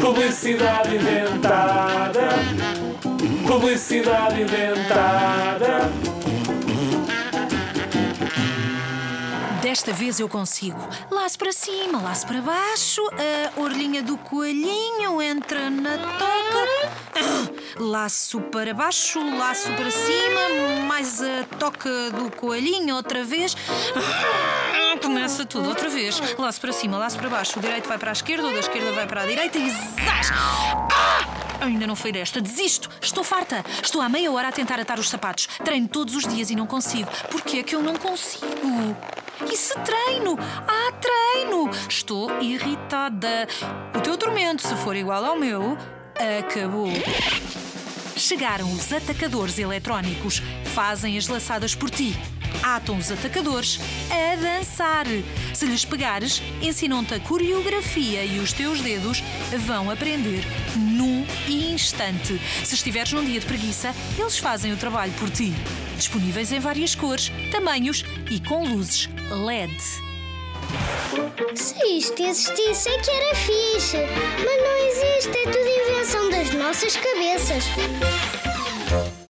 Publicidade inventada. Publicidade inventada. Desta vez eu consigo. Laço para cima, laço para baixo, a orelhinha do coelhinho entra na toca. Laço para baixo, laço para cima, mais a toca do coelhinho outra vez. Começa tudo outra vez. Laço para cima, laço para baixo. O direito vai para a esquerda, o da esquerda vai para a direita e zás! Ah! Ainda não foi desta. Desisto. Estou farta. Estou há meia hora a tentar atar os sapatos. Treino todos os dias e não consigo. Porquê é que eu não consigo? E se treino? Ah, treino! Estou irritada. O teu tormento, se for igual ao meu, acabou. Chegaram os atacadores eletrónicos. Fazem as laçadas por ti. Atam os atacadores a dançar. Se lhes pegares, ensinam-te a coreografia e os teus dedos vão aprender num instante. Se estiveres num dia de preguiça, eles fazem o trabalho por ti. Disponíveis em várias cores, tamanhos e com luzes LED. Se isto existisse é que era fixe. Mas não existe, é tudo invenção das nossas cabeças.